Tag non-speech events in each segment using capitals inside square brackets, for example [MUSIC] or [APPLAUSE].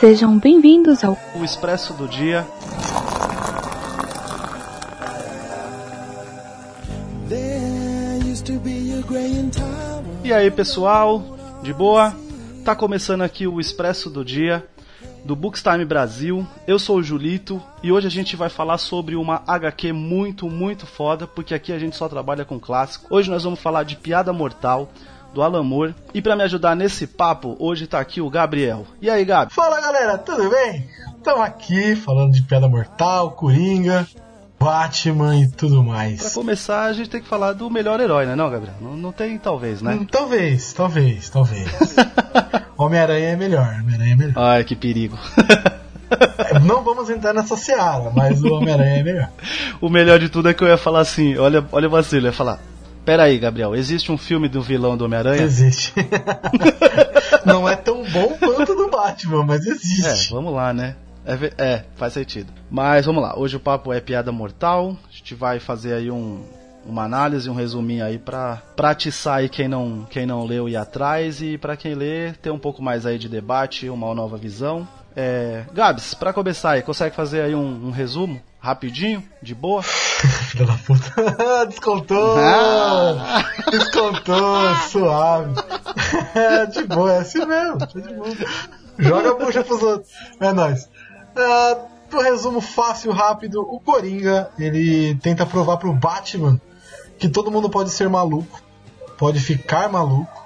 Sejam bem-vindos ao O Expresso do Dia. E aí, pessoal? De boa? Tá começando aqui o Expresso do Dia do Bookstime Brasil. Eu sou o Julito e hoje a gente vai falar sobre uma HQ muito, muito foda, porque aqui a gente só trabalha com clássico. Hoje nós vamos falar de Piada Mortal, do Alan Moore. E para me ajudar nesse papo, hoje tá aqui o Gabriel. E aí, Gabi? Fala galera, tudo bem? Estamos aqui falando de Piada Mortal, Coringa, Batman e tudo Pra mais. começar, a gente tem que falar do melhor herói, né, não, Gabriel? Não, não tem talvez, né? Hum, talvez, talvez, talvez. [LAUGHS] Homem-Aranha é melhor, Homem-Aranha é melhor. Ai, que perigo. É, Não vamos entrar nessa seara, mas o Homem-Aranha é melhor. [LAUGHS] o melhor de tudo é que eu ia falar assim, olha, olha o vacilo, eu ia falar. Pera aí, Gabriel, existe um filme do vilão do Homem-Aranha? Existe. [LAUGHS] Não é tão bom quanto do Batman, mas É, existe. vamos lá, né? É, é, faz sentido. Mas vamos lá, hoje o papo é piada mortal. A gente vai fazer aí um, uma análise, um resuminho aí pra, pra atiçar aí quem não, quem não leu ir atrás e pra quem lê ter um pouco mais aí de debate, uma nova visão. É, Gabs, pra começar aí, consegue fazer aí um, um resumo rapidinho, de boa? [LAUGHS] Filha da puta. [LAUGHS] Descontou! Ah! Descontou, [LAUGHS] suave. de boa, é assim mesmo. tá de boa. Joga a bucha pros outros. É nóis. Ah, pro resumo fácil, rápido, o Coringa, ele tenta provar pro Batman que todo mundo pode ser maluco, pode ficar maluco,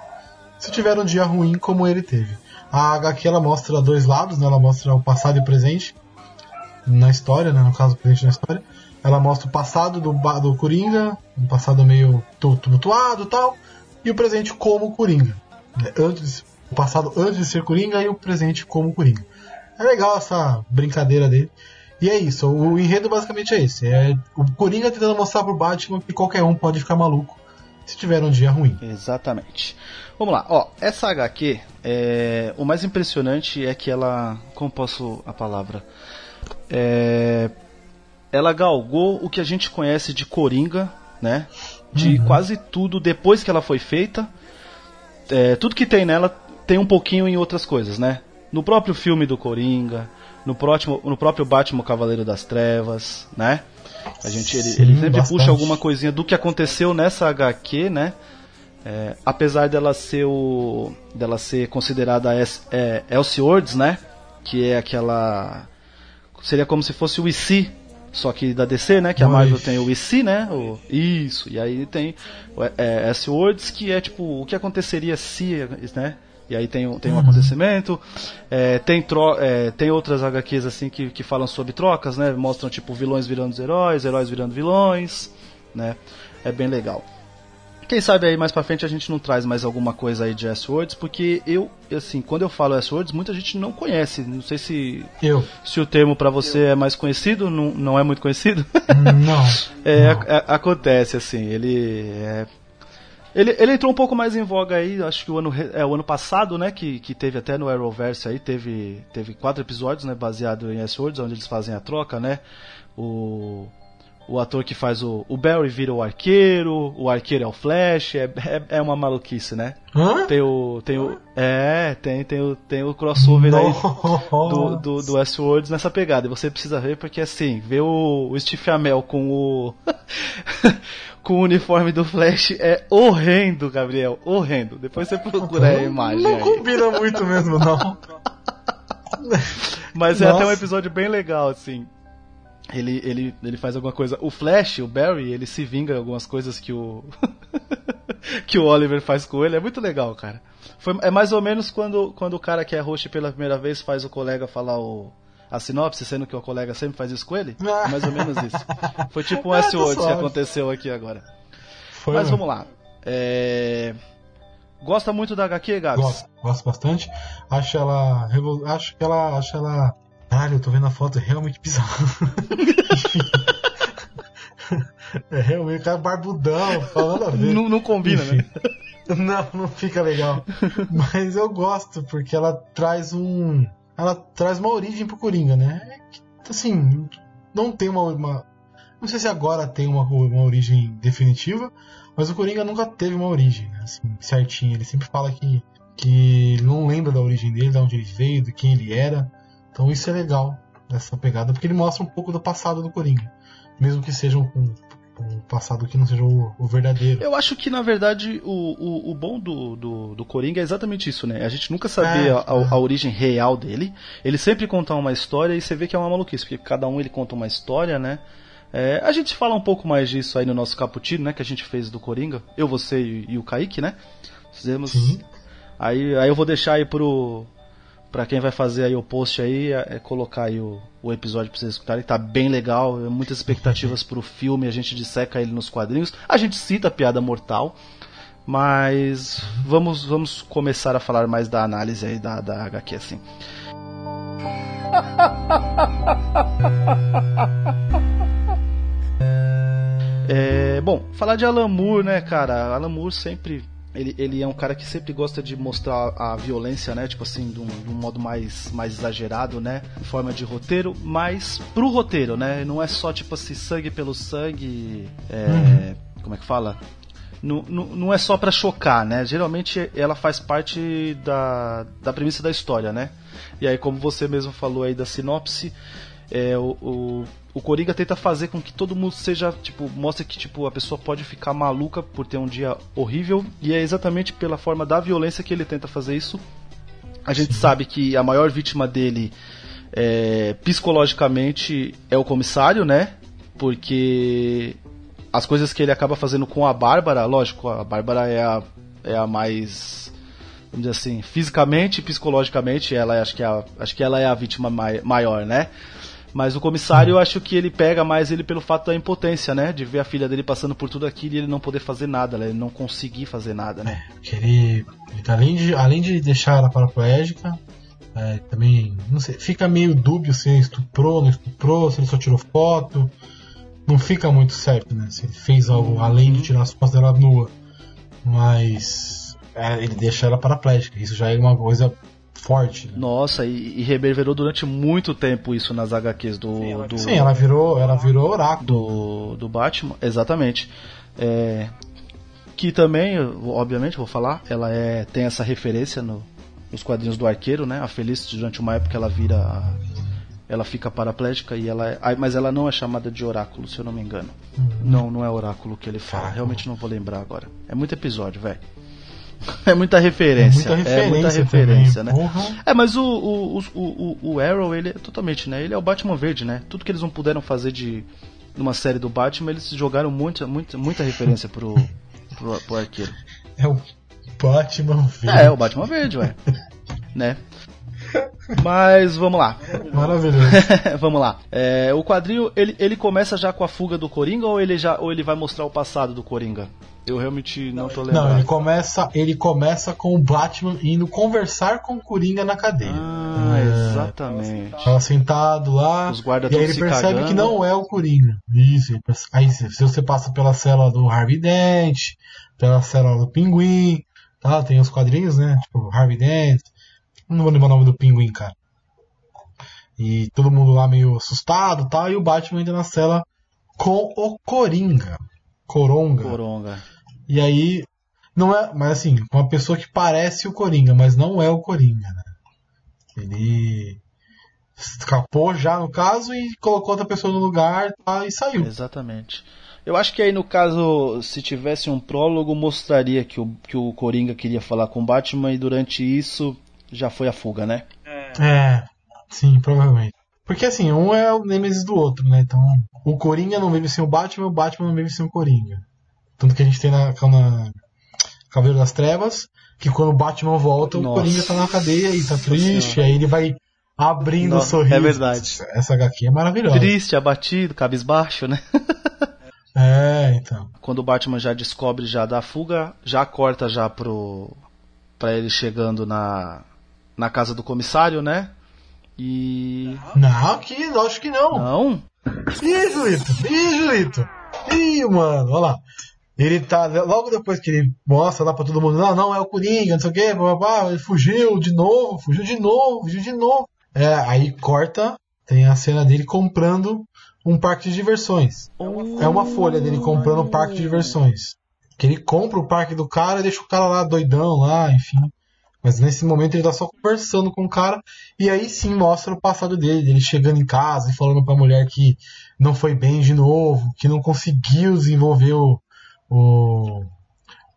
se tiver um dia ruim como ele teve. A HQ ela mostra dois lados, né? ela mostra o passado e o presente na história, né? no caso o presente na história. Ela mostra o passado do, do Coringa, um passado meio tu- tumultuado e tal, e o presente como Coringa. né? Antes, o passado antes de ser Coringa e o presente como Coringa. É legal essa brincadeira dele. E é isso, o enredo basicamente é esse. É o Coringa tentando mostrar pro Batman que qualquer um pode ficar maluco se tiver um dia ruim. Exatamente. Vamos lá, ó, essa HQ, é, o mais impressionante é que ela, como posso a palavra, é, ela galgou o que a gente conhece de Coringa, né? De quase tudo depois que ela foi feita. É, tudo que tem nela tem um pouquinho em outras coisas, né? No próprio filme do Coringa, no, próximo, no próprio Batman Cavaleiro das Trevas, né? A gente, ele, Sim, ele sempre bastante. puxa alguma coisinha do que aconteceu nessa HQ, né? É, apesar dela ser o dela ser considerada es, é, Elseworlds, né? Que é aquela seria como se fosse o IC, só que da DC, né? Que a Oi. Marvel tem o IC, né? O, isso. E aí tem o é, Elseworlds, que é tipo o que aconteceria se, né? E aí tem, um- tem um acontecimento. É, tem, tro é, tem outras HQs assim que, que falam sobre trocas, né? Mostram tipo vilões virando heróis, heróis virando vilões, né? É bem legal. Quem sabe aí mais pra frente a gente não traz mais alguma coisa aí de S-Words, porque eu, assim, quando eu falo S-Words, muita gente não conhece. Não sei se, Eu. se o termo pra você é mais conhecido, não, não é muito conhecido. [LAUGHS] Não. [LAUGHS] É, Não. a- a- acontece, assim, ele é, ele, ele entrou um pouco mais em voga aí, acho que o ano, é, o ano passado, né, que, que teve até no Arrowverse aí, teve, teve quatro episódios, né, baseado em S-Words, onde eles fazem a troca, né, o, o ator que faz o, o Barry vira o arqueiro, o arqueiro é o Flash, é, é, é uma maluquice, né. Hã? Tem o, tem o, é, tem, tem o, tem o crossover aí do, do, do S-Words nessa pegada. E você precisa ver porque assim, ver o, o Steve Amell com o. [LAUGHS] com o uniforme do Flash é horrendo, Gabriel. Horrendo. Depois você procura a imagem Não aí. combina muito mesmo, não. [LAUGHS] Mas é até um Nossa. episódio bem legal, assim. Ele, ele, ele faz alguma coisa. O Flash, o Barry, ele se vinga algumas coisas que o. [LAUGHS] que o Oliver faz com ele. É muito legal, cara. Foi, é mais ou menos quando, quando o cara que é host pela primeira vez faz o colega falar o, a sinopse, sendo que o colega sempre faz isso com ele. É mais ou menos isso. Foi tipo um [LAUGHS] Ah, tá que aconteceu aqui agora. Foi, Mas né? vamos lá. É... Gosta muito da HQ, Gabs? Gosto, gosto bastante. Acho ela. Acho que ela. Acho ela. Caralho, eu tô vendo a foto, é realmente bizarro. Enfim. [LAUGHS] é realmente o cara barbudão, falando a ver. Não, não combina, né? Enfim. [LAUGHS] Não, não fica legal. Mas eu gosto, porque ela traz um. Ela traz uma origem pro Coringa, né? É Assim, não tem uma. uma Não sei se agora tem uma, uma origem definitiva, mas o Coringa nunca teve uma origem, né, assim, certinha. Ele sempre fala que, que ele não lembra da origem dele, de onde ele veio, de quem ele era. Então isso é legal, essa pegada, porque ele mostra um pouco do passado do Coringa. Mesmo que seja um, um passado que não seja o, o, verdadeiro. Eu acho que, na verdade, o, o, o bom do, do, do, Coringa é exatamente isso, né? A gente nunca sabia é, a, a, a, origem real dele. Ele sempre conta uma história e você vê que é uma maluquice, porque cada um ele conta uma história, né? É, a gente fala um pouco mais disso aí no nosso cappuccino, né? Que a gente fez do Coringa. Eu, você e, e o Kaique, né? Fizemos. Sim. Aí, aí eu vou deixar aí pro. Pra quem vai fazer aí o post aí, é, é colocar aí o, o episódio pra vocês escutarem. Tá bem legal, é muitas expectativas pro filme, a gente disseca ele nos quadrinhos. A gente cita a piada mortal. Mas vamos, vamos começar a falar mais da análise aí da, da HQ assim. [LAUGHS] É, bom, falar de Alan Moore, né, cara? Alan Moore sempre. Ele, ele é um cara que sempre gosta de mostrar a violência, né? Tipo assim, de um, de um modo mais, mais exagerado, né? Em forma de roteiro, mas pro roteiro, né? Não é só tipo assim, sangue pelo sangue. É, uhum. Como é que fala? Não, não, não é só para chocar, né? Geralmente ela faz parte da, da premissa da história, né? E aí, como você mesmo falou aí da sinopse, é, o, o, o Coringa tenta fazer com que todo mundo seja, tipo, mostre que tipo a pessoa pode ficar maluca por ter um dia horrível e é exatamente pela forma da violência que ele tenta fazer isso. A gente Sim. sabe que a maior vítima dele é, psicologicamente é o comissário, né? Porque as coisas que ele acaba fazendo com a Bárbara, lógico, a Bárbara é a, é a mais vamos dizer assim, fisicamente e psicologicamente, ela acho que é a, acho que ela é a vítima maior, né? Mas o comissário, eu acho que ele pega mais ele pelo fato da impotência, né? De ver a filha dele passando por tudo aquilo e ele não poder fazer nada, né? ele não conseguir fazer nada, né? É, ele, ele tá, além, de, além de deixar ela paraplégica, é, também, não sei, fica meio dúbio se ele estuprou, não estuprou, se ele só tirou foto. Não fica muito certo, né? Se ele fez algo uhum. além de tirar as fotos dela nua. Mas é, ele deixa ela paraplégica. Isso já é uma coisa forte. Né? Nossa, e, e, reverberou durante muito tempo isso nas HQs do. Sim, ela, do, sim, ela virou, ela virou oráculo. Do, do Batman, exatamente. É, que também, obviamente, vou falar, ela é, tem essa referência no, nos quadrinhos do Arqueiro, né? A Feliz, durante uma época, ela vira. Ela fica paraplégica e ela é, mas ela não é chamada de oráculo, se eu não me engano. Uhum. Não, não é oráculo que ele fala. Realmente não vou lembrar agora. É muito episódio, velho. [LAUGHS] É muita referência. É muita referência, é muita referência também, né? Porra. É, mas o, o, o, o, Arrow, ele é totalmente, né? Ele é o Batman verde, né? Tudo que eles não puderam fazer de numa série do Batman, eles jogaram muita, muita, muita referência pro, [LAUGHS] pro, pro arqueiro. É o Batman verde. É, é o Batman verde, ué. [LAUGHS] né? Mas vamos lá. Maravilhoso. [LAUGHS] vamos lá. É, o quadrinho ele, ele começa já com a fuga do Coringa ou ele já ou ele vai mostrar o passado do Coringa? Eu realmente não tô lembrando. Não, ele começa, ele começa com o Batman indo conversar com o Coringa na cadeia. Ah, é, exatamente. Tava sentado lá. Os guardas e aí ele percebe cagando. que não é o Coringa. Isso. Aí se você passa pela cela do Harvey Dent, pela cela do Pinguim, tá? Tem os quadrinhos, né? Tipo, Harvey Dent. Não vou lembrar o nome do Pinguim, cara. E todo mundo lá meio assustado, tá? E o Batman ainda na cela com o Coringa. Coronga. Coronga. E aí, não é, mas assim, uma pessoa que parece o Coringa, mas não é o Coringa, né? Ele escapou já no caso e colocou outra pessoa no lugar tá, e saiu. Exatamente. Eu acho que aí no caso, se tivesse um prólogo, mostraria que o, que o Coringa queria falar com o Batman e durante isso já foi a fuga, né? É, é sim, provavelmente. Porque assim, um é o Nemesis do outro, né? Então, o Coringa não vive sem o Batman, o Batman não vive sem o Coringa. Tanto que a gente tem na, na Cavaleiro das Trevas, que quando o Batman volta, Nossa. o Coringa tá na cadeia e tá triste, aí ele vai abrindo o sorriso. É verdade. Essa HQ é maravilhosa. Triste, abatido, cabisbaixo, né? [LAUGHS] é, então. Quando o Batman já descobre já da fuga, já corta já pro para ele chegando na na casa do comissário, né? E. Não, que acho que não. Não? Ih, Julito! Ih, Julito! Ih, mano, olha lá. Ele tá. Logo depois que ele mostra lá pra todo mundo, não, não, é o Coringa, não sei o quê, blá, blá, blá, ele fugiu de novo, fugiu de novo, fugiu de novo. É, aí corta, tem a cena dele comprando um parque de diversões. É uma folha dele comprando um parque de diversões. Que ele compra o parque do cara e deixa o cara lá doidão lá, enfim. Mas nesse momento ele tá só conversando com o cara e aí sim mostra o passado dele, ele chegando em casa e falando pra mulher que não foi bem de novo, que não conseguiu desenvolver o, o,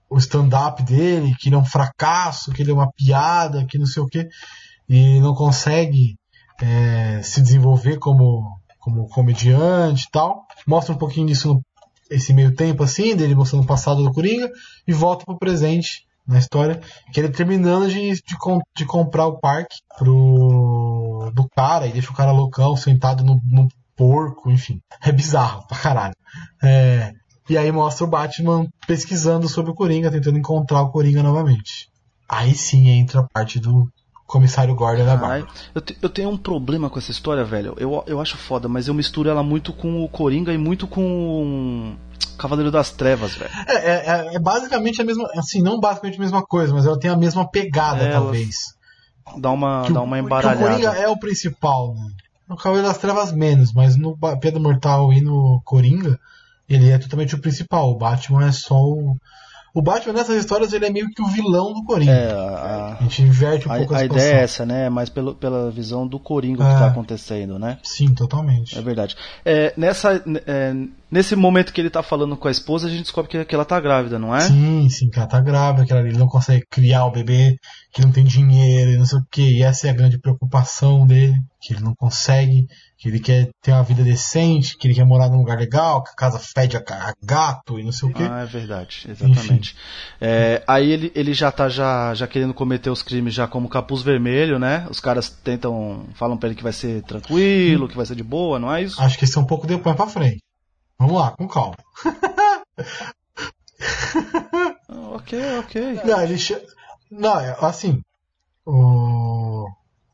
o stand-up dele, que ele é um fracasso, que ele é uma piada, que não sei o que, e não consegue é, se desenvolver como, como comediante e tal. Mostra um pouquinho disso no esse meio tempo assim, dele mostrando o passado do Coringa, e volta pro presente na história, que ele terminando de, de, de, comprar o parque pro do cara e deixa o cara loucão sentado no, no porco, enfim. É bizarro pra caralho. É, e aí mostra o Batman pesquisando sobre o Coringa, tentando encontrar o Coringa novamente. Aí sim entra a parte do comissário Gordon da. Eu, te, eu tenho um problema com essa história, velho. Eu, eu acho foda, mas eu misturo ela muito com o Coringa e muito com Cavaleiro das Trevas, velho. É, é, é, é, basicamente a mesma. Assim, não basicamente a mesma coisa, mas ela tem a mesma pegada, é, talvez. Dá uma, dá uma embaralhada. o Coringa é o principal, né? No Cavaleiro das Trevas menos, mas no Pedro Mortal e no Coringa, ele é totalmente o principal. O Batman é só o o Batman nessas histórias ele é meio que o vilão do Coringa. É, a, a, gente inverte um a, pouco a, a ideia é essa, né? Mas pelo, pela visão do Coringa é, que tá acontecendo, né? Sim, totalmente. É verdade. É, nessa, é, nesse momento que ele tá falando com a esposa, a gente descobre que, que ela tá grávida, não é? Sim, sim, que ela tá grávida, que ele não consegue criar o bebê, que não tem dinheiro e não sei o que. E essa é a grande preocupação dele, que ele não consegue que ele quer ter uma vida decente, que ele quer morar num lugar legal, que a casa fede a, gato e não sei o quê. Ah, é verdade, exatamente. É, aí ele, ele já tá já, já querendo cometer os crimes já como capuz vermelho, né? Os caras tentam, falam pra ele que vai ser tranquilo, que vai ser de boa, não é isso? Acho que isso é um pouco depois pra frente. Vamos lá, com calma. ok, ok. Não, ele. Não, é, assim, o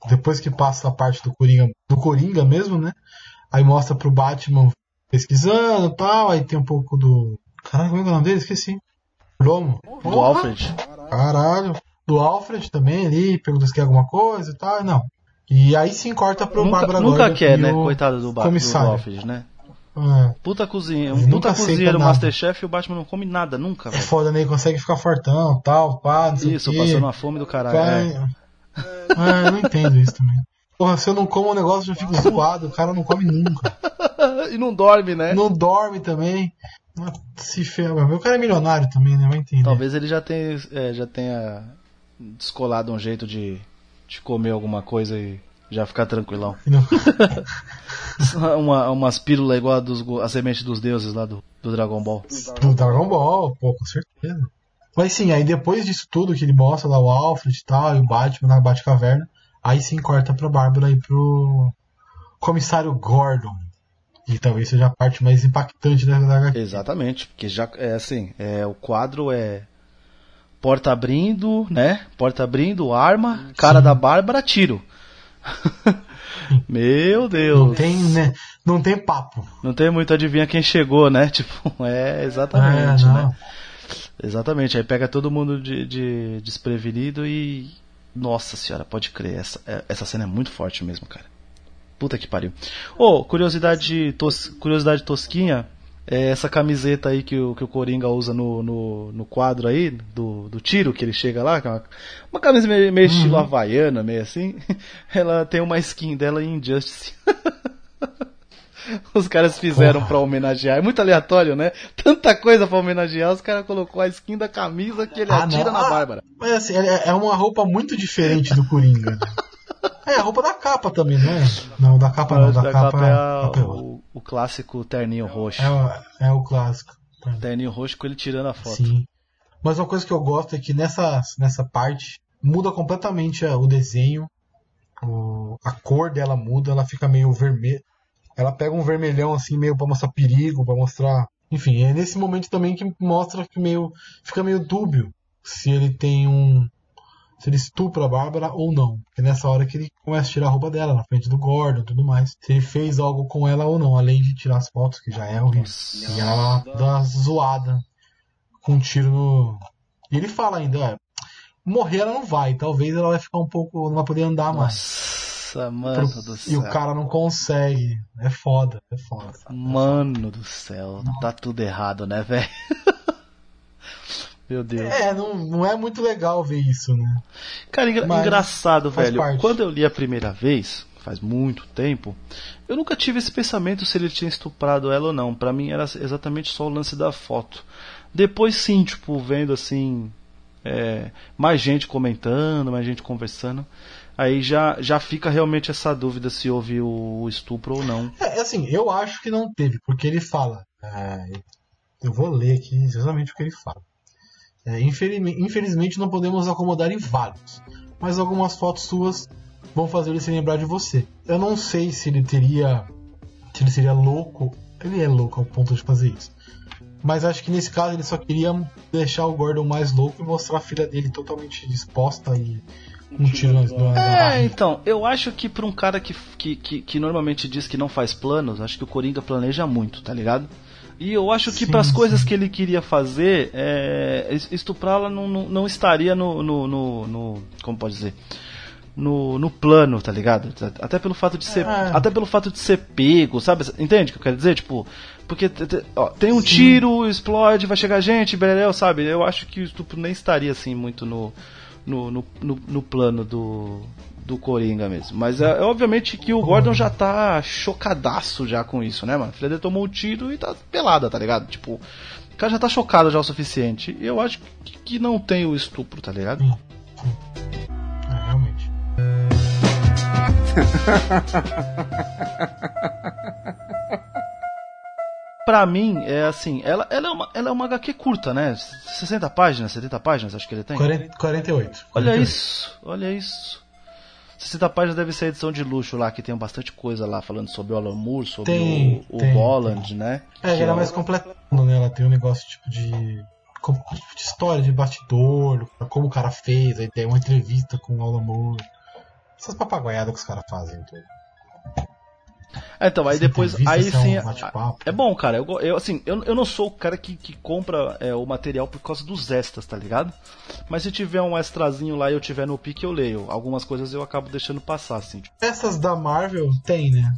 depois que passa a parte do Coringa, do Coringa mesmo, né? Aí mostra pro Batman pesquisando e tal, aí tem um pouco do. Caralho, como é, é o nome dele? Esqueci. Lomo. Do Alfred. Caralho. Do Alfred também ali, pergunta se quer alguma coisa e tal, não. E aí sim corta pro nunca, Bárbara Nunca quer, né? Coitado do, ba do Alfred, né? É. Puta cozinha, um puta cozinheiro Masterchef e o Batman não come nada, nunca. É foda, né? Ele consegue ficar fortão, tal, pá, não sei Isso, passando a fome do caralho. é. Ah, eu não entendo isso também. Porra, se eu não como um negócio, eu já fico zoado. O cara não come nunca. [LAUGHS] e não dorme, né? Não dorme também. Se ferra. O cara é milionário também, né? Vai entender. Talvez ele já tenha, é, já tenha descolado um jeito de, de comer alguma coisa e já ficar tranquilão. [LAUGHS] uma, umas pílulas igual a, dos, a semente dos deuses lá do, do Dragon Ball. Do Dragon Ball, pô, com certeza. Mas sim, aí depois disso tudo que ele mostra lá o Alfred e tal, e o Batman na Batcaverna, aí sim corta pra Bárbara e pro comissário Gordon. E talvez seja a parte mais impactante da HQ. Exatamente, porque já é assim, é, o quadro é porta abrindo, né? Porta abrindo, arma, cara sim. da Bárbara, tiro. [LAUGHS] Meu Deus. Não tem, né? Não tem papo. Não tem muito adivinha quem chegou, né? [LAUGHS] Tipo, é exatamente, é, né? Exatamente, aí pega todo mundo de, de desprevenido e. Nossa senhora, pode crer, essa, é, essa cena é muito forte mesmo, cara. Puta que pariu. Oh, curiosidade, tos, curiosidade tosquinha, é essa camiseta aí que o, que o Coringa usa no, no, no quadro aí, do, do tiro que ele chega lá, é uma, uma camisa meio, meio uhum. estilo havaiana, meio assim. [LAUGHS] Ela tem uma skin dela em Injustice. [LAUGHS] Os caras fizeram para homenagear. É muito aleatório, né? Tanta coisa para homenagear, os caras colocou a skin da camisa que ele ah, atira não. na Bárbara. Mas assim, é, é uma roupa muito diferente do Coringa. [LAUGHS] é, a roupa da capa também, né? Não, da capa não, da, da capa, capa, é, a, capa é o, o, clássico terninho roxo. É, é o clássico. Terninho roxo com ele tirando a foto. Sim. Mas uma coisa que eu gosto é que nessa, nessa parte muda completamente o desenho. O, a cor dela muda, ela fica meio vermelha ela pega um vermelhão assim, meio para mostrar perigo, para mostrar. Enfim, é nesse momento também que mostra que meio. fica meio dúbio se ele tem um. Se ele estupra a Bárbara ou não. Porque nessa hora que ele começa a tirar a roupa dela, na frente do Gordon e tudo mais. Se ele fez algo com ela ou não, além de tirar as fotos, que já é horrível. E ela dá uma zoada com um tiro no. E ele fala ainda, morrer ela não vai, talvez ela vai ficar um pouco. não vai poder andar mais. Nossa, mano pro- do E céu. o cara não consegue. É foda, é foda. Mano do céu, tá tudo errado, né, velho? [LAUGHS] Meu Deus. É, não, não é muito legal ver isso, né? Cara, engra- Mas engraçado, velho. parte. Quando eu li a primeira vez, faz muito tempo, eu nunca tive esse pensamento se ele tinha estuprado ela ou não. Pra mim era exatamente só o lance da foto. Depois sim, tipo, vendo assim, é, mais gente comentando, mais gente conversando, aí já, já fica realmente essa dúvida se houve o, o estupro ou não. É, assim, eu acho que não teve, porque ele fala. é, eu vou ler aqui exatamente o que ele fala. É, infelizmente, não podemos acomodar em vários, mas algumas fotos suas vão fazer ele se lembrar de você. Eu não sei se ele teria. Se ele seria louco. Ele é louco ao ponto de fazer isso. Mas acho que nesse caso ele só queria deixar o Gordon mais louco e mostrar a filha dele totalmente disposta e com um tiro na, na, na É, então, eu acho que pra um cara que, que, que, que normalmente diz que não faz planos, acho que o Coringa planeja muito, tá ligado? E eu acho que para as coisas que ele queria fazer, é, es- estuprá-la não, não, não estaria no, no, no, no- Como pode dizer? No, no plano, tá ligado? Até pelo fato de ser. É. Até pelo fato de ser pego, sabe? Entende o que eu quero dizer? Tipo, porque ó, tem um Sim. tiro, explode, vai chegar gente, bereléu, sabe? Eu acho que o estupro nem estaria assim muito no, no, no, no, no plano do, do Coringa mesmo. Mas é, é obviamente que o Gordon já tá chocadaço já com isso, né, mano? Dele tomou um tiro e tá pelada, tá ligado? Tipo, o cara já tá chocado já o suficiente. E eu acho que, que não tem o estupro, tá ligado? Sim, sim. É, realmente. [LAUGHS] Pra mim, é assim, ela, ela, é uma, ela é uma HQ curta, né? 60 páginas, 70 páginas, acho que ele tem. 40, 48. Olha 48. isso, olha isso. 60 páginas deve ser a edição de luxo lá, que tem bastante coisa lá falando sobre o Alan Moore, sobre Tem, o, o tem, Bolland, né? É, Que ela é o- mais completando, né? Ela tem um negócio tipo de. como- tipo de história de bastidor, como o cara fez, aí tem uma entrevista com o Alan Moore. Essas papagaiadas que os caras fazem. Então. É, então, aí Essa depois, aí é sim, é bom, cara, eu, eu assim, eu, eu não sou o cara que, que compra é, o material por causa dos extras, tá ligado? Mas se tiver um extrazinho lá e eu tiver no pique, eu leio. Algumas coisas eu acabo deixando passar, assim. tipo, Essas da Marvel tem, né?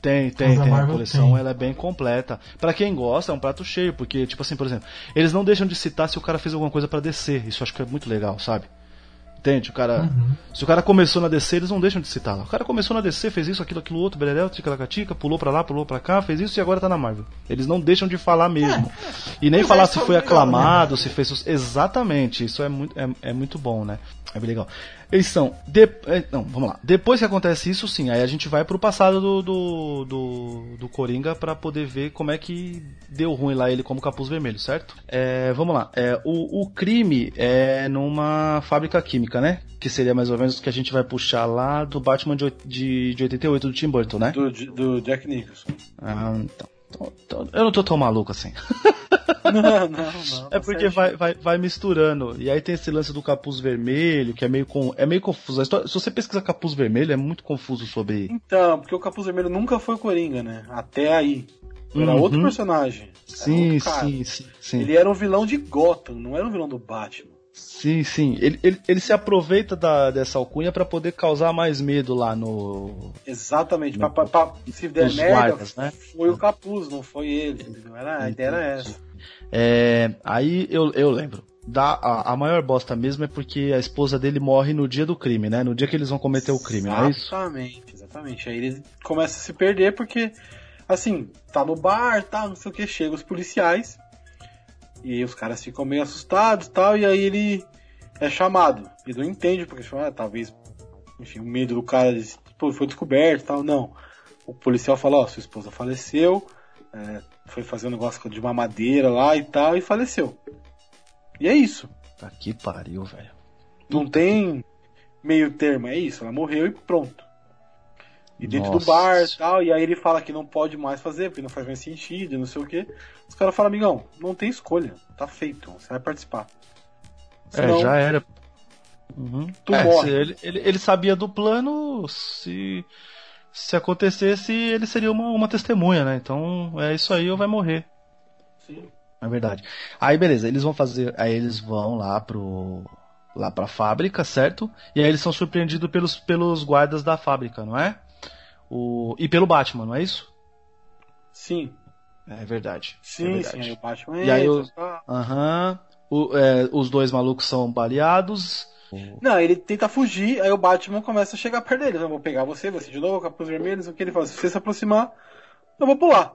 Tem, tem, tem. A coleção tem. ela é bem completa. Pra quem gosta, é um prato cheio, porque, tipo assim, por exemplo, eles não deixam de citar se o cara fez alguma coisa pra descer. Isso eu acho que é muito legal, sabe? Entende? O cara. Uhum. Se o cara começou na DC, eles não deixam de citar lá. O cara começou na DC, fez isso, aquilo, aquilo outro, beleléu, tica pulou pra lá, pulou pra cá, fez isso e agora tá na Marvel. Eles não deixam de falar mesmo. E nem Mas falar é se foi legal, aclamado, né? se fez. Exatamente, isso é muito, é, é muito bom, né? É bem legal. Eles são. de- é, Não, vamos lá. Depois que acontece isso, sim, aí a gente vai pro passado do, do, do, do Coringa pra poder ver como é que deu ruim lá ele como capuz vermelho, certo? É, vamos lá. É, o, o crime é numa fábrica química, né? Que seria mais ou menos o que a gente vai puxar lá do Batman de, de, de 88 do Tim Burton, né? Do, do Jack Nicholson. Ah, então. Eu não tô tão maluco assim. [LAUGHS] Não, não, não. É tá porque certo. vai, vai, vai misturando. E aí tem esse lance do capuz vermelho, que é meio, com, é meio confuso. História- se você pesquisar capuz vermelho, é muito confuso sobre. Então, porque o Capuz Vermelho nunca foi o Coringa, né? Até aí. Era Uhum. outro personagem. Era Sim, outro sim, sim, sim. Ele era um vilão de Gotham, não era um vilão do Batman. Sim, sim. Ele, ele, ele se aproveita da, dessa alcunha pra poder causar mais medo lá no. Exatamente. No- Pra, pra- pra- se der merda, guardas, né? foi o Capuz, não foi ele. entendeu? Era, a ideia era essa. É, aí eu, eu lembro. Da, a, a maior bosta mesmo é porque a esposa dele morre no dia do crime, né? No dia que eles vão cometer o crime, não é isso? Exatamente, exatamente. Aí ele começa a se perder porque, assim, tá no bar, tá, não sei o que, chega os policiais e aí os caras ficam meio assustados tal, e aí ele é chamado. Ele não entende porque ah, talvez, enfim, o medo do cara de, pô, foi descoberto tal, não. O policial fala, ó, sua esposa faleceu, é, foi fazer um negócio de uma madeira lá e tal, e faleceu. E é isso. Tá que pariu, velho. Não tem meio termo, é isso, ela morreu e pronto. E dentro do Nossa. bar e tal, e aí ele fala que não pode mais fazer, porque não faz mais sentido, e não sei o que. Os caras falam, amigão, não tem escolha, tá feito, você vai participar. Senão, É, já era. Uhum. Tu É, morre. ele, ele, ele sabia do plano, se, se acontecesse, ele seria uma, uma testemunha, né? Então é isso aí ou vai morrer. Sim. É verdade. Aí beleza, eles vão fazer. Aí eles vão lá pro. lá pra fábrica, certo? E aí eles são surpreendidos pelos, pelos guardas da fábrica, não é? O, e pelo Batman, não é isso? Sim. É verdade. Sim, é sim. verdade. Aí o Batman E aí tá. Aham. O- é, os dois malucos são baleados. Não, ele tenta fugir, aí o Batman começa a chegar perto dele. Eu vou pegar você, você de novo, capuz vermelhos, o que ele fala? Se você se aproximar, eu vou pular.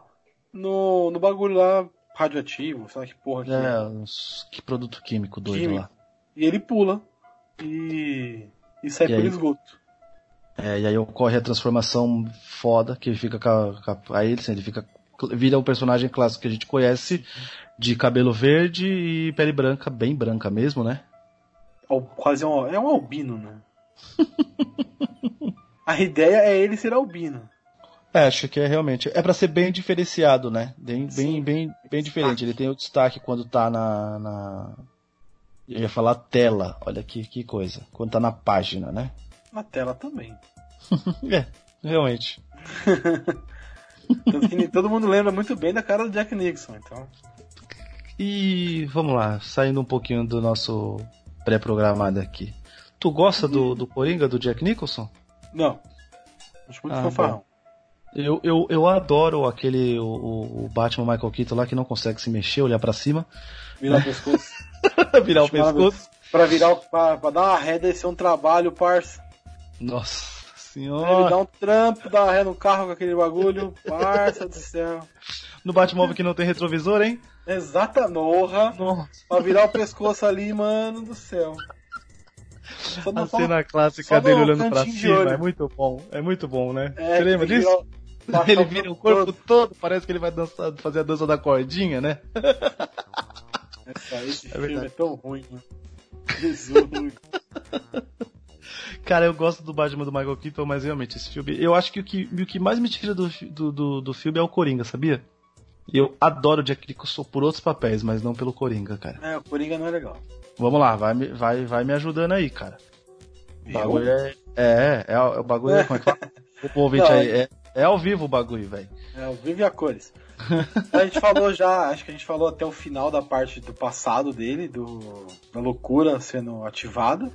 No, no bagulho lá, radioativo, sei lá que porra que É, é. uns- que produto químico doido Químico. lá. E ele pula e, e sai E pelo aí? esgoto. É, e aí ocorre a transformação foda, que ele fica com a, aí assim, ele fica vira o personagem clássico que a gente conhece de cabelo verde e pele branca, bem branca mesmo, né? Quase um, é um albino, né? [LAUGHS] a ideia é ele ser albino. É, acho que é realmente. É pra ser bem diferenciado, né? Bem, Sim. bem, bem, bem diferente. Ele tem o destaque quando tá na. na... Eu ia falar tela, olha que, que coisa. Quando tá na página, né? Na tela também. [LAUGHS] É, realmente. Tanto que todo mundo lembra muito bem da cara do Jack Nixon, então. E vamos lá, saindo um pouquinho do nosso pré-programado aqui. Tu gosta do, do Coringa, do Jack Nicholson? Não. Acho muito Ah, fanfarrão. Eu, eu, eu adoro aquele o, o- Batman Michael Keaton lá que não consegue se mexer, olhar pra cima, Virar o pescoço. [LAUGHS] virar o pescoço. Pra virar. Pra, pra dar uma ré, deve ser um trabalho, parça. Nossa Ele senhora. dá um trampo, dá uma ré no carro com aquele bagulho, parça do céu. No Batmóvel que não tem retrovisor, hein? Exata norra. Nossa. Pra virar o pescoço ali, mano do céu. Só A cena só clássica dele olhando pra cima é muito bom. É muito bom, né? É, Você lembra disso? baixar Ele vira o corpo corpo todo, parece que ele vai dançar, fazer a dança da cordinha, né? Essa, esse É filme verdade. é tão ruim, mano. Jesus. [LAUGHS] Cara, eu gosto do Batman do Michael Keaton, mas realmente esse filme. Eu acho que o que, o que mais me tira do, do, do, do filme é o Coringa, sabia? Eu adoro o Jack Nicholson por outros papéis, mas não pelo Coringa, cara. É, o Coringa não é legal. Vamos lá, vai, me- vai, vai me ajudando aí, cara. O bagulho é. É, é, é o bagulho é. Como é que fala? [LAUGHS] O ouvinte aí, é, é ao vivo o bagulho, velho. É, o Vive a cores. A gente falou já, acho que a gente falou até o final da parte do passado dele, do, da loucura sendo ativada.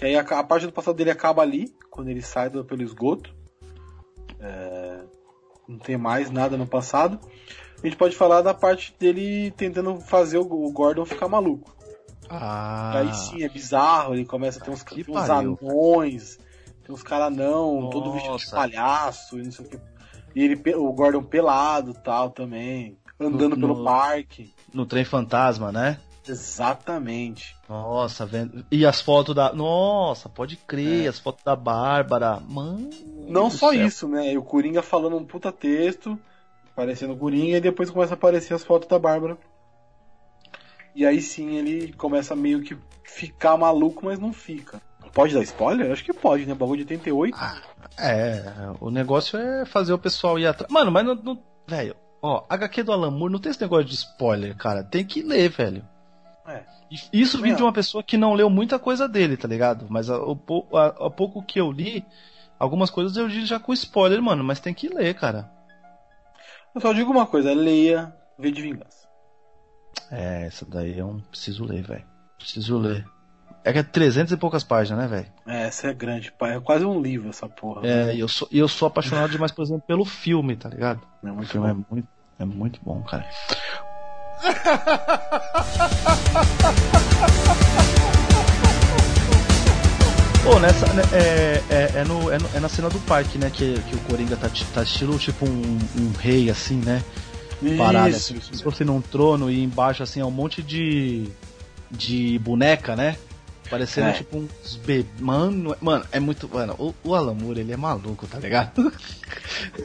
Que aí a, a parte do passado dele acaba ali, quando ele sai do, pelo esgoto. É, não tem mais nada no passado. A gente pode falar da parte dele tentando fazer o, o Gordon ficar maluco. Ah. Aí sim, é bizarro, ele começa a ter uns, tem uns anões, tem uns caras não, todo vestido de Nossa. palhaço, e não sei o que. E ele, o Gordon pelado tal também, andando No- pelo no- parque. No trem fantasma, né? Exatamente. Nossa, vendo. E as fotos da. Nossa, pode crer, É. as fotos da Bárbara. Mano. Não só céu. isso, né? E o Coringa falando um puta texto, aparecendo o Coringa, e depois começa a aparecer as fotos da Bárbara. E aí sim ele começa meio que ficar maluco, mas não fica. Pode dar spoiler? Acho que pode, né? Bagulho de 88. É, o negócio é fazer o pessoal ir atrás. Mano, mas não. não velho, ó, HQ do Alan Moore não tem esse negócio de spoiler, cara. Tem que ler, velho. É. Isso vem de uma pessoa que não leu muita coisa dele, tá ligado? Mas a, o, pou- a, a pouco que eu li, algumas coisas eu li já com spoiler, mano. Mas tem que ler, cara. Eu só digo uma coisa, leia V de Vingança. É, essa daí eu não preciso ler, velho. Preciso ler. É que é 300 e poucas páginas, né, velho? É, essa é grande, pai. É quase um livro essa porra. É, e eu sou, eu sou apaixonado demais, por exemplo, pelo filme, tá ligado? É O muito filme bom. é muito, é muito bom, cara. [LAUGHS] Pô, nessa. né, É, é, é, no, é, no- é na cena do parque, né? Que, que o Coringa tá, tá estilo tipo um, um rei, assim, né? Parado, Isso, assim, isso se fosse num trono e embaixo, assim, é um monte de. de boneca, né? Parecendo É. tipo uns bebês. Mano, mano, é muito. Mano, o, o Alan Moore, ele é maluco, tá ligado?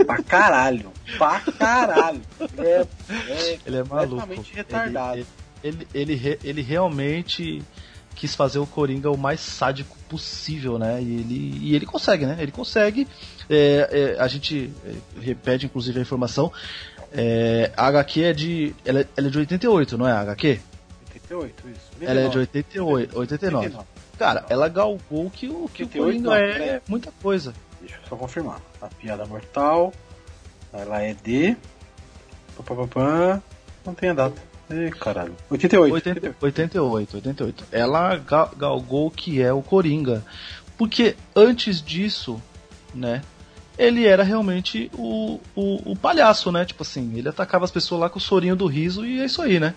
Pra caralho. Pra caralho. É, é Ele é maluco. retardado. Ele, ele, ele, re- ele realmente quis fazer o Coringa o mais sádico possível, né? E ele, e ele consegue, né? Ele consegue. É, é, a gente é, repete, inclusive, a informação. É, a HQ é de. Ela, é- ela é de 88, não é a HQ? 88, isso. Ela é de 88, 89. 89. Cara, ela galgou que o, que o 88 Coringa não, é peraí. muita coisa. Deixa eu só confirmar. A piada mortal. Ela é de. Pá, pá, pá, pá. Não tem a data. Ei, caralho. 88. 80, 88, 88. Ela ga- galgou o que é o Coringa. Porque antes disso, né? Ele era realmente o, o, o palhaço, né? Tipo assim, ele atacava as pessoas lá com o sorinho do riso e é isso aí, né?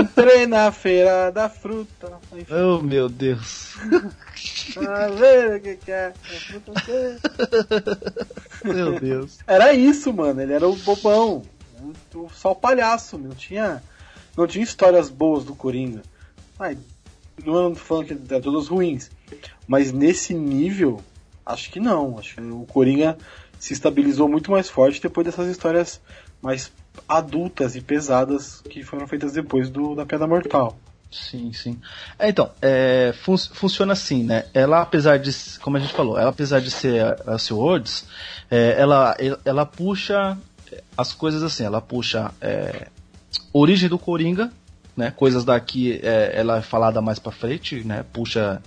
Entrei na feira da fruta. Enfim, Oh, meu Deus. a ver o que que é. é. Meu Deus. Era isso, mano. Ele era o bobão. Só o palhaço. Não tinha, não tinha histórias boas do Coringa. Ai, não tô falando que eram todas ruins. Mas nesse nível, acho que não. Acho que o Coringa se estabilizou muito mais forte depois dessas histórias mais adultas e pesadas que foram feitas depois do, da Piada Mortal. Sim, sim. É, então, é, fun- funciona assim, né? Ela, apesar de, como a gente falou, ela apesar de ser a, a Swords, é, ela, ela puxa as coisas assim, ela puxa é, origem do Coringa, né? Coisas daqui, é, ela é falada mais pra frente, né? Puxa,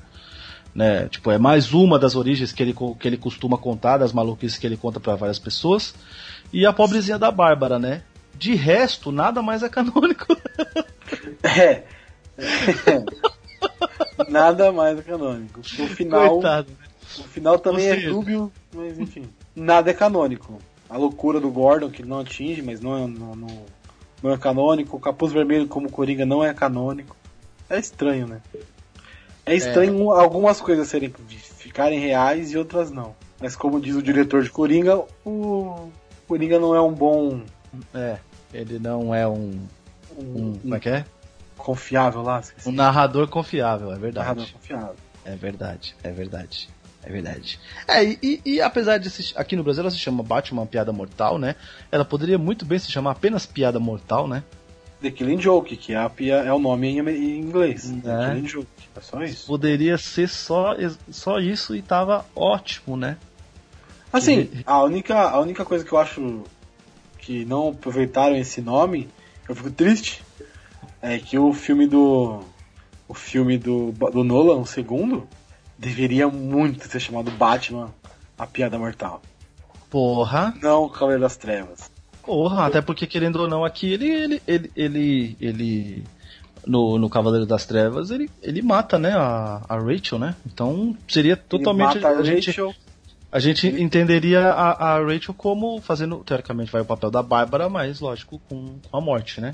né? Tipo, é mais uma das origens que ele, que ele costuma contar, das maluquices que ele conta pra várias pessoas. E a pobrezinha da Bárbara, né? De resto, nada mais é canônico. [LAUGHS] É. [LAUGHS] Nada mais canônico. No final, Coitado. o final também é dúbio, mas enfim. Nada é canônico. A loucura do Gordon, que ele não atinge, mas não é, não, não- não é canônico. O Capuz Vermelho como Coringa não é canônico. É estranho, né? É estranho algumas coisas serem ficarem reais e outras não. Mas como diz o diretor de Coringa, o Coringa não é um bom. É, ele não é um, Um, um como é que é? confiável lá. esqueci. Um narrador confiável, é Narrador verdade. confiável. É verdade, é verdade. É verdade. É, e, e- e apesar de se, aqui no Brasil ela se chama Batman Piada Mortal, né? Ela poderia muito bem se chamar apenas Piada Mortal, né? The Killing Joke, que é, a é o nome em, em inglês. The É. Killing Joke. É só isso. Poderia ser só, só isso e tava ótimo, né? Assim, a única, a única coisa que eu acho que não aproveitaram esse nome, eu fico triste, é que o filme do. O filme do, do Nolan, o segundo, deveria muito ser chamado Batman, a piada mortal. Porra, Não o Cavaleiro das Trevas. porra, até porque querendo ou não aqui ele ele ele ele, ele no, no Cavaleiro das Trevas ele, ele mata, né, a, a Rachel, né? Então seria totalmente Ele mata a a gente Rachel, A gente entenderia a, a Rachel como fazendo, teoricamente, vai o papel da Bárbara, mas lógico, com, com a morte, né?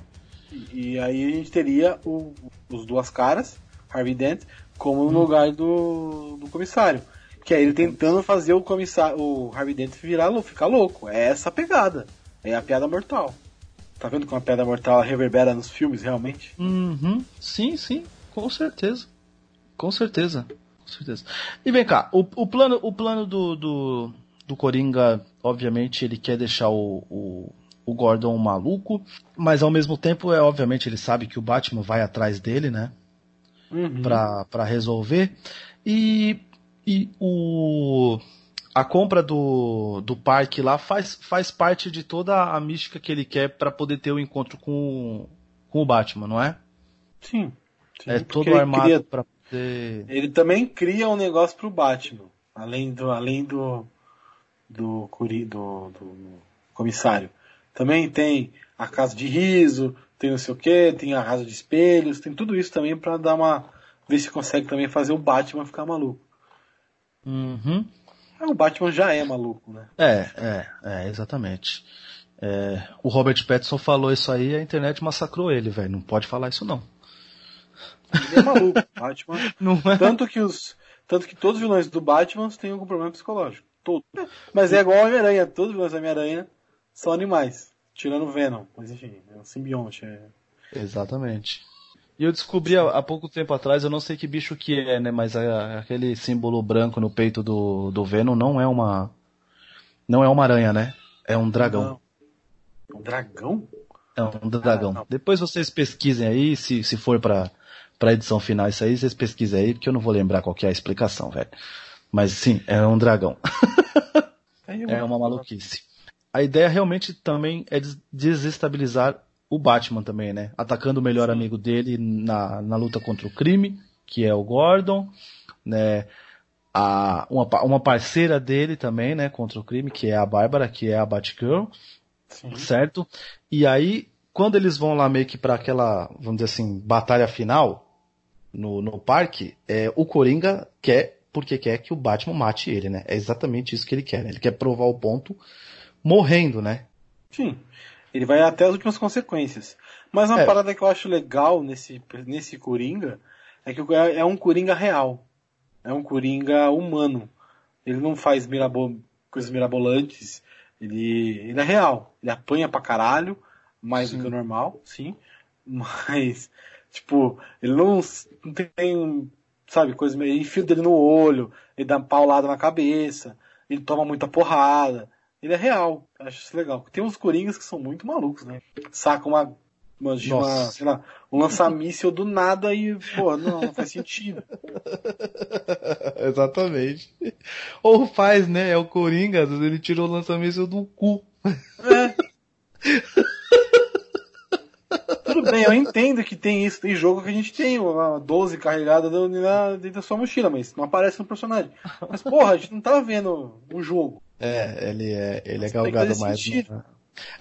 E aí a gente teria o- os duas caras, Harvey Dent, como Hum. no lugar do, do comissário. Que é ele tentando fazer o comissário, o Harvey Dent virar ficar louco. É essa a pegada. É a piada mortal. Tá vendo como a piada mortal reverbera nos filmes realmente? Uhum. Sim, sim, com certeza. Com certeza. Certeza. E vem cá, o, o plano, o plano do, do, do Coringa, obviamente, ele quer deixar o, o, o Gordon maluco, mas ao mesmo tempo, é obviamente, ele sabe que o Batman vai atrás dele, né? Uhum. pra para resolver. E, e o a compra do, do parque lá faz, faz parte de toda a mística que ele quer pra poder ter o encontro com, com o Batman, não é? Sim. Sim, é todo armado cria- pra Ele também cria um negócio pro Batman. Além do. Além do. Do, curi- do, do comissário. Também tem a casa de riso, tem não sei o que, tem a casa de espelhos, tem tudo isso também pra dar uma. ver se consegue também fazer o Batman ficar maluco. Uhum. Ah, O Batman já é maluco, né? É, é, é, exatamente. É, o Robert Pattinson falou isso aí a internet massacrou ele, velho. Não pode falar isso não. Ele é maluco. [LAUGHS] Batman. Não é? Tanto que os. Tanto que todos os vilões do Batman têm algum problema psicológico. Todos. Mas é igual a Homem-Aranha. Todos os vilões da Homem-Aranha são animais. Tirando o Venom. Mas enfim, é um simbionte. É... Exatamente. E eu descobri há, há pouco tempo atrás, eu não sei que bicho que é, né? Mas a- aquele símbolo branco no peito do, do Venom não é uma. Não é uma aranha, né? É um dragão. Não. Um dragão? É um dragão. Ah. Depois vocês pesquisem aí, se, se for pra, pra edição final isso aí, vocês pesquisem aí, porque eu não vou lembrar qual que é a explicação, velho. Mas sim, é um dragão. [LAUGHS] É uma maluquice. A ideia realmente também é des- desestabilizar o Batman também, né? Atacando o melhor amigo dele na, na luta contra o crime, que é o Gordon, né? A, uma, uma parceira dele também, né? Contra o crime, que é a Bárbara, que é a Batgirl, Sim. certo? E aí quando eles vão lá meio que pra aquela, vamos dizer assim, batalha final no, no parque, é, o Coringa quer, porque quer que o Batman mate ele, né? É exatamente isso que ele quer, né? Ele quer provar o ponto morrendo, né? Sim. Ele vai até as últimas consequências. Mas uma É. parada que eu acho legal nesse, nesse Coringa é que é um Coringa real. É um Coringa humano. Ele não faz mirabo- coisas mirabolantes. Ele, ele é real. Ele apanha pra caralho, mais do Sim. que o normal, sim. [LAUGHS] Mas, tipo, ele não, não tem, sabe, coisa meio. Ele enfia o dedo no olho, ele dá paulada na cabeça, ele toma muita porrada. Ele é real. Acho isso legal. Tem uns Coringas que são muito malucos, né? Saca uma, uma, de uma sei lá, um lança-míssel do nada e, pô, não, não faz sentido. [LAUGHS] Exatamente. Ou faz, né? É o Coringa, ele tirou o lançamento do cu. É. [LAUGHS] Bem, eu entendo que tem isso, tem jogo que a gente tem uma 12 carregada na- dentro da sua mochila, mas não aparece no personagem. Mas porra, a gente não tá vendo o jogo. É, ele é, ele é galgado mais. sentido. né?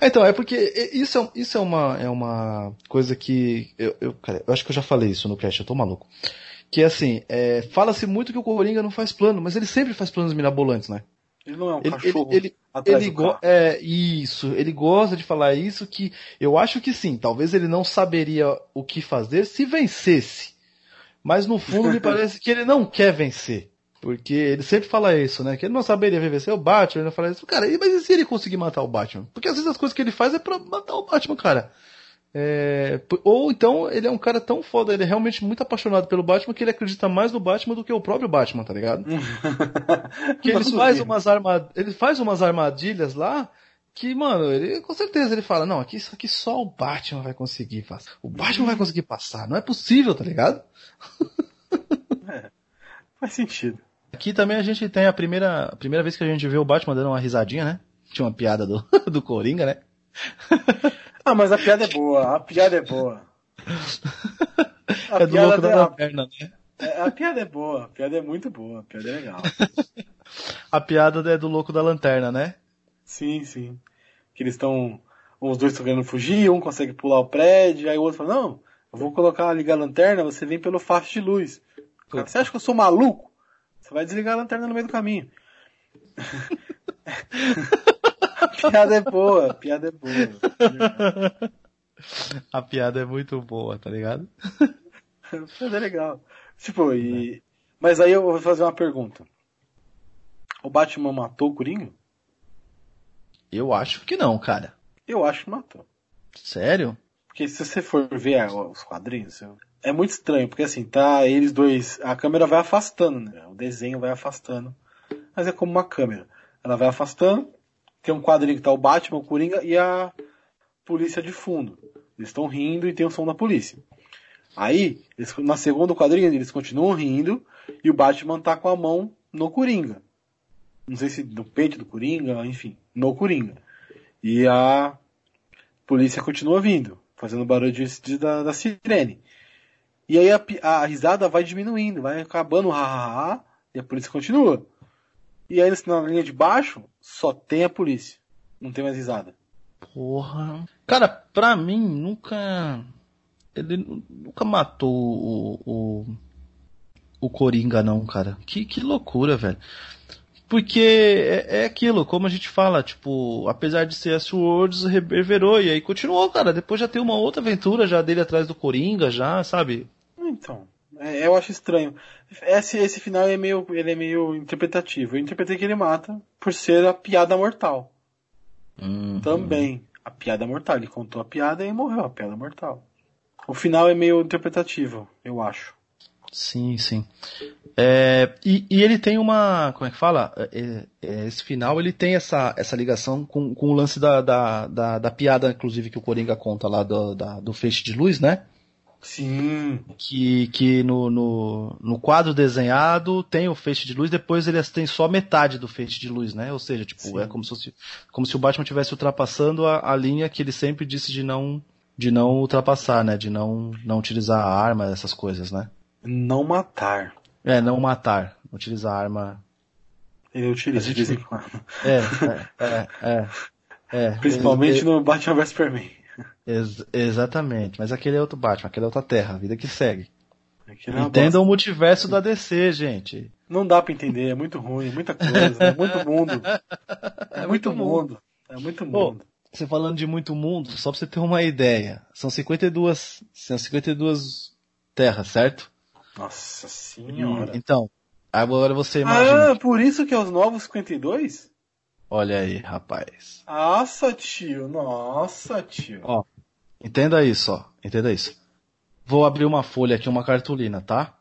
É, Então, é porque isso é, isso é uma, é uma coisa que eu, eu, cara, eu acho que eu já falei isso no cast, eu tô maluco. Que assim, é, fala-se muito que o Coringa não faz plano, mas ele sempre faz planos mirabolantes, né? Ele não é um Ele, ele, cachorro ele, ele carro. é isso, ele gosta de falar isso que eu acho que sim, talvez ele não saberia o que fazer se vencesse. Mas no fundo me [LAUGHS] parece que ele não quer vencer. Porque ele sempre fala isso, né? Que ele não saberia vencer o Batman, ele fala isso. Cara, mas e se ele conseguir matar o Batman? Porque às vezes as coisas que ele faz é pra matar o Batman, cara. É, ou então ele é um cara tão foda, ele é realmente muito apaixonado pelo Batman que ele acredita mais no Batman do que o próprio Batman, tá ligado? [LAUGHS] Que ele faz umas arma... ele faz umas armadilhas lá que, mano, ele com certeza ele fala, não, aqui isso aqui só o Batman vai conseguir passar. O Batman vai conseguir passar, não é possível, tá ligado? [LAUGHS] Faz sentido. Aqui também a gente tem a primeira, a primeira vez que a gente vê o Batman dando uma risadinha, né? Tinha uma piada do, [LAUGHS] do Coringa, né? Ah, mas a piada é boa, a piada é boa. [LAUGHS] A é do piada louco da é- né? é- a piada é boa, a piada é muito boa, a piada é legal. [LAUGHS] A piada é do louco da lanterna, né? Sim, sim. Que eles estão. Os dois estão querendo fugir, um consegue pular o prédio, aí o outro fala, não, eu vou colocar, ligar a lanterna, você vem pelo faixa de luz. Cara, você acha que eu sou maluco? Você vai desligar a lanterna no meio do caminho. [LAUGHS] piada é boa, piada é boa. A piada é muito boa, tá ligado? A piada é legal. Tipo, e. Mas aí eu vou fazer uma pergunta. O Batman matou o Coringa? Eu acho que não, cara. Eu acho que matou. Sério? Porque se você for ver os quadrinhos, é muito estranho, porque assim, tá eles dois, a câmera vai afastando, né? O desenho vai afastando. Mas é como uma câmera. Ela vai afastando, tem um quadrinho que tá o Batman, o Coringa e a polícia de fundo. Eles estão rindo e tem o som da polícia. Aí, eles, na segunda quadrinho, eles continuam rindo e o Batman tá com a mão no Coringa. Não sei se no peito do Coringa, enfim, no Coringa. E a polícia continua vindo, fazendo barulho de, de- da, da sirene. E aí a, a risada vai diminuindo, vai acabando o ha-ha-ha, e a polícia continua. E aí na linha de baixo, só tem a polícia. Não tem mais risada. Porra. Cara, pra mim, nunca. Ele nu- nunca matou o. O, o Coringa, não, cara. Que, que loucura, velho. Porque é, é aquilo, como a gente fala, tipo, apesar de ser S-Words, reverberou e aí continuou, cara. Depois já tem uma outra aventura já dele atrás do Coringa, já, sabe? Então, é, eu acho estranho. Esse, esse final é meio, ele é meio interpretativo. Eu interpretei que ele mata por ser a piada mortal. Hum. Também. A piada mortal. Ele contou a piada e morreu a piada mortal. O final é meio interpretativo, eu acho. Sim, sim. É, e, e ele tem uma. Como é que fala? É, é, esse final ele tem essa, essa ligação com, com o lance da, da, da, da piada, inclusive, que o Coringa conta lá do, da, do feixe de luz, né? Sim. Que, que no, no, no quadro desenhado tem o feixe de luz, depois ele tem só metade do feixe de luz, né? Ou seja, tipo, Sim. é como se, como se o Batman estivesse ultrapassando a, a linha que ele sempre disse de não, de não ultrapassar, né? De não, não utilizar a arma, essas coisas, né? Não matar. É, não matar. Utilizar a arma. Ele utiliza de vez em quando. É, é, é, é. é. Principalmente Ele- no Batman vs Superman. Ex exatamente, mas aquele é outro Batman, aquele é outra Terra, a vida que segue. É Entenda o multiverso da DC, gente. Não dá pra entender, é muito ruim, é muita coisa, é muito mundo. [LAUGHS] É, muito mundo. É muito mundo. Você falando de muito mundo, só pra você ter uma ideia, são 52, são 52 terras, certo? Nossa senhora. Então, agora você imagina. Ah, por isso que é os novos 52? Olha aí, rapaz. Nossa, tio, nossa, tio. Ó, entenda isso, ó. Entenda isso. Vou abrir uma folha aqui, uma cartolina, tá?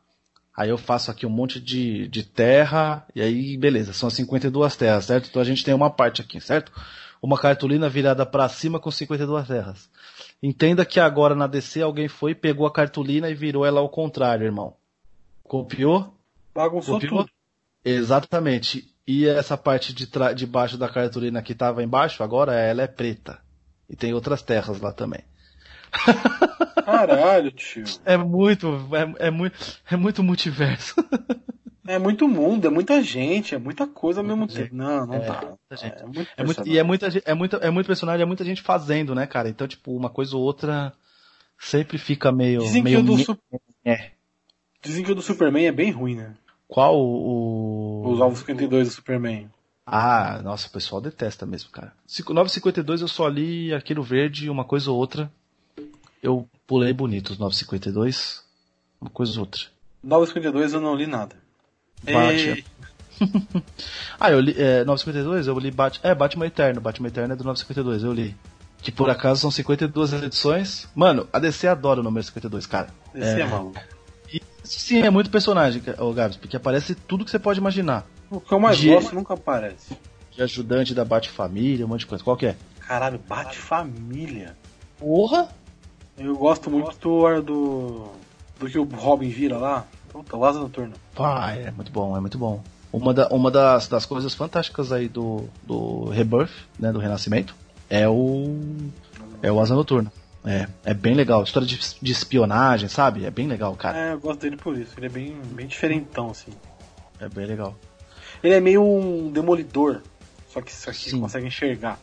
Aí eu faço aqui um monte de, de terra, e aí, beleza, são 52 terras, certo? Então a gente tem uma parte aqui, certo? Uma cartolina virada pra cima com 52 terras. Entenda que agora na DC alguém foi, pegou a cartolina e virou ela ao contrário, irmão. Copiou? Bagunçou Copiou? tudo. Exatamente. E essa parte de, de baixo da cartolina que estava embaixo, agora ela é preta. E tem outras terras lá também. [LAUGHS] Caralho, tio. É muito, é, é muito, é muito multiverso. [LAUGHS] É muito mundo, é muita gente, é muita coisa ao mesmo tempo. Não, não É, dá. muita gente. É muito É muito, e é muita, gente- é muita, é muito personagem, é muita gente fazendo, né, cara? Então, tipo, uma coisa ou outra sempre fica meio, Dizem que, meio o do me- é. Dizem que o do Superman é bem ruim, né? Qual o, Os Alvos 52 do Superman. Ah, nossa, o pessoal detesta mesmo, cara. Cinco- 952 eu só li Arqueiro Verde, uma coisa ou outra. Eu pulei bonito os 952, uma coisa ou outra. Novos 52 eu não li nada. Bate. [LAUGHS] Ah, eu li é, 952, eu li Batman, é, Batman Eterno, Batman Eterno é do 952, eu li. Que por acaso são 52 edições. Mano, a DC adora o número 52, cara. Esse é, É. maluco. Sim, é muito personagem, ô Gabs, porque aparece tudo que você pode imaginar. O que eu mais De- gosto nunca aparece. De ajudante da Bat-Família, um monte de coisa. Qual que é? Caralho, bate família. Porra! Eu gosto muito do, do. do que o Robin vira lá. Puta, o Asa Noturna. Pá, é muito bom, é muito bom. Uma, da- uma das, das coisas fantásticas aí do, do Rebirth, né, do Renascimento, é o é o Asa Noturna. É, é bem legal. História de, de espionagem, sabe? É bem legal, cara. É, eu gosto dele por isso. Ele é bem, bem diferentão, assim. É bem legal. Ele é meio um demolidor. Só que, só que consegue enxergar.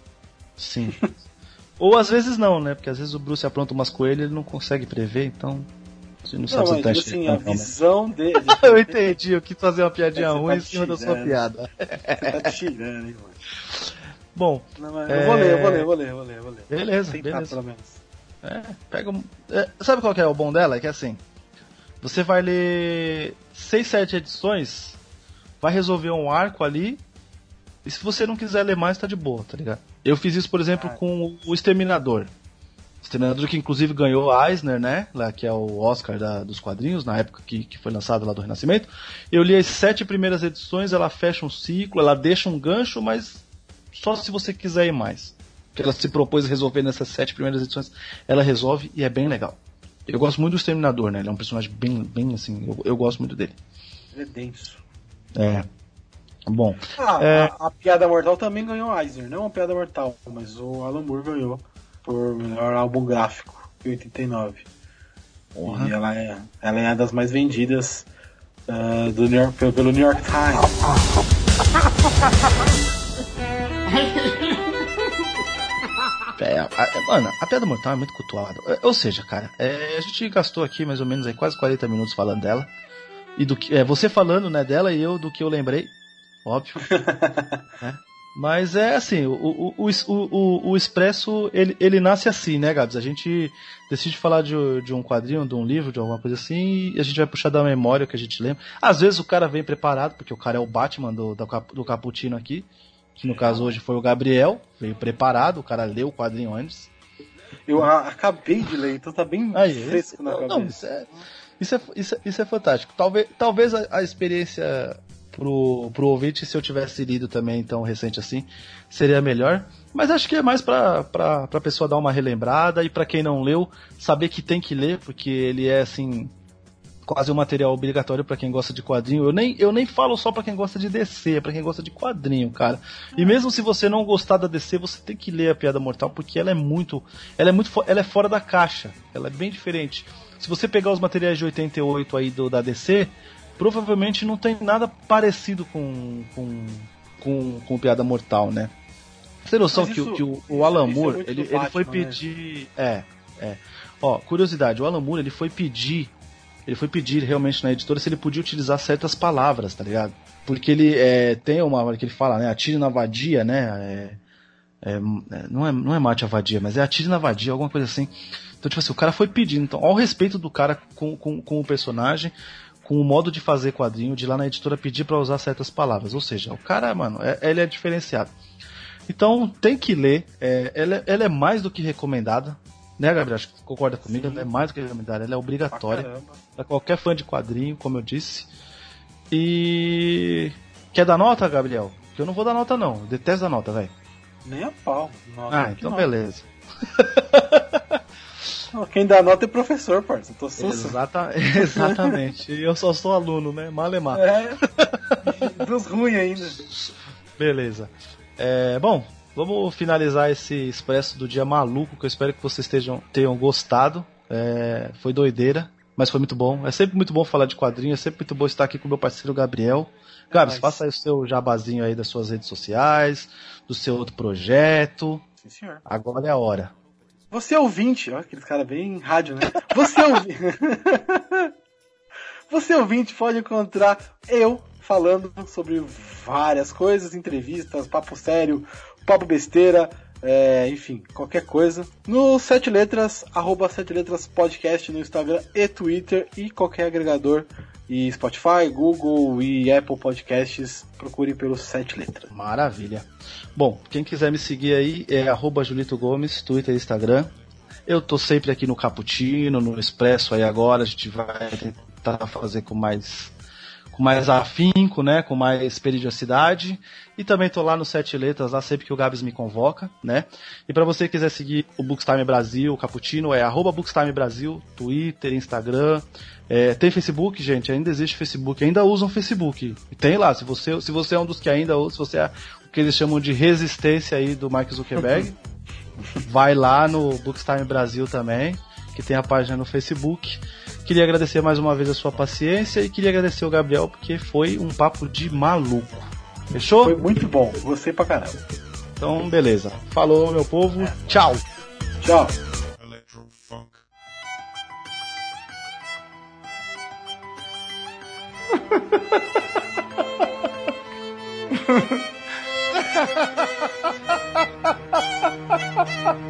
Sim. [LAUGHS] Ou às vezes não, né? Porque às vezes o Bruce apronta umas coelhas e ele não consegue prever, então. Você não sabe Não, se mas tá digo assim, a né? visão dele. [LAUGHS] Eu entendi, eu quis fazer uma piadinha É, você ruim tá em cima da sua piada. Você tá [LAUGHS] tirando, hein, mano. Bom, Não, É. Eu vou ler, eu vou ler, eu vou ler, eu vou ler, eu vou ler. Beleza, Tentar, beleza. pelo menos. É, pega é, sabe qual que é o bom dela? É que assim. Você vai ler 6, 7 edições, vai resolver um arco ali. E se você não quiser ler mais, tá de boa, tá ligado? Eu fiz isso, por exemplo, Ah. com o Exterminador. Exterminador que inclusive ganhou a Eisner, né? Lá que é o Oscar da- dos quadrinhos, na época que, que foi lançado lá do Renascimento. Eu li as sete primeiras edições, ela fecha um ciclo, ela deixa um gancho, mas só se você quiser ir mais. Que ela se propôs a resolver nessas sete primeiras edições, ela resolve e é bem legal. Eu gosto muito do Exterminador, né? Ele é um personagem bem, bem assim, eu, eu gosto muito dele. Ele é denso. É. Bom, Ah, É. a, a Piada Mortal também ganhou Eisner. Não a Piada Mortal, mas o Alan Moore ganhou por melhor álbum gráfico, em 89. Porra. E ela é, ela é uma das mais vendidas ah, do New York, pelo New York Times. [LAUGHS] É, a- mano, a Piada Mortal é muito cultuada. É, Ou seja, cara, é, a gente gastou aqui mais ou menos aí quase 40 minutos falando dela. E do que. É, você falando, né, dela e eu do que eu lembrei. Óbvio. [LAUGHS] né? Mas é assim, o, o, o, o, o- Expresso, ele, ele nasce assim, né, Gabs? A gente decide falar de, de um quadrinho, de um livro, de alguma coisa assim, e a gente vai puxar da memória o que a gente lembra. Às vezes o cara vem preparado, porque o cara é o Batman do, do, do Caputino aqui, que no caso hoje foi o Gabriel, veio preparado, o cara leu o quadrinho antes. Eu a- acabei de ler, então tá bem Aí, fresco na não, cabeça. não, isso, é, isso, é, isso, é, isso é fantástico. Talvez, talvez a, a experiência pro, pro ouvinte, se eu tivesse lido também tão recente assim, seria melhor. Mas acho que é mais pra, pra, pra pessoa dar uma relembrada e pra quem não leu, saber que tem que ler, porque ele é assim. Quase um material obrigatório pra quem gosta de quadrinho. Eu nem, eu nem falo só pra quem gosta de DC, é pra quem gosta de quadrinho, cara. E mesmo se você não gostar da DC, você tem que ler a Piada Mortal porque ela é muito, ela é muito, ela é fora da caixa. Ela é bem diferente. Se você pegar os materiais de 88 aí do da DC, provavelmente não tem nada parecido com com com, com Piada Mortal, né? Você tem noção que, isso- o- que o, o Alan é Moore, muito ele, do ele foi Batman, né? pedir. É, é. Ó, curiosidade, o Alan Moore, ele foi pedir. Ele foi pedir realmente na editora se ele podia utilizar certas palavras, tá ligado? Porque ele é, tem uma hora que ele fala, né? Atire na vadia, né? É, é, não, é, não é mate a vadia, mas é atire na vadia, alguma coisa assim. Então, tipo assim, o cara foi pedindo. Então, ao respeito do cara com, com, com o personagem, com o modo de fazer quadrinho, de lá na editora pedir pra usar certas palavras. Ou seja, o cara, mano, é- ele é diferenciado. Então, tem que ler. É, ela, é- ela é mais do que recomendada. Né, Gabriel? Acho que concorda comigo? Sim. Ela é mais do que recomendada. Ela é obrigatória para qualquer fã de quadrinho, como eu disse. E. Quer dar nota, Gabriel? Que eu não vou dar nota, não. Eu detesto dar nota, velho. Nem a pau. Nossa, Ah, então [LAUGHS] não. beleza. Quem dá nota é professor, parça. Eu tô susto. Exata, [LAUGHS] exatamente. E eu só sou aluno, né? Malemar. É. Dos ruins ainda. Beleza. É, bom, vamos finalizar esse expresso do dia maluco, que eu espero que vocês estejam, tenham gostado. É, foi doideira, mas foi muito bom. É sempre muito bom falar de quadrinho, é sempre muito bom estar aqui com o meu parceiro Gabriel. Gabs, Mas- faça aí o seu jabazinho aí das suas redes sociais, do seu outro projeto. Sim, senhor. Agora é a hora. Você é ouvinte, ó, aqueles caras bem rádio, né? Você é ouvinte. [LAUGHS] Você é ouvinte pode encontrar eu falando sobre várias coisas, entrevistas, papo sério, papo besteira, é, enfim, qualquer coisa. No Sete Letras, arroba Sete Letras Podcast no Instagram e Twitter e qualquer agregador. E Spotify, Google e Apple Podcasts, procure pelos Sete Letras. Maravilha. Bom, quem quiser me seguir aí é arroba Julito Gomes, Twitter e Instagram. Eu tô sempre aqui no Caputino, no Expresso aí agora, a gente vai tentar fazer com mais com mais afinco, né, com mais periodicidade. E também tô lá no Sete Letras, lá sempre que o Gabs me convoca, né. E para você que quiser seguir o Bookstime Brasil, o Caputino, é arroba Bookstime Brasil, Twitter, Instagram. É, tem Facebook, gente, ainda existe Facebook, ainda usam Facebook. Tem lá, se você, se você é um dos que ainda usa, se você é o que eles chamam de resistência aí do Mark Zuckerberg, [LAUGHS] vai lá no Bookstime Brasil também, que tem a página no Facebook. Queria agradecer mais uma vez a sua paciência e queria agradecer o Gabriel porque foi um papo de maluco. Fechou? Foi muito bom, gostei pra caramba. Então, beleza. Falou, meu povo. Tchau. Tchau. [LAUGHS]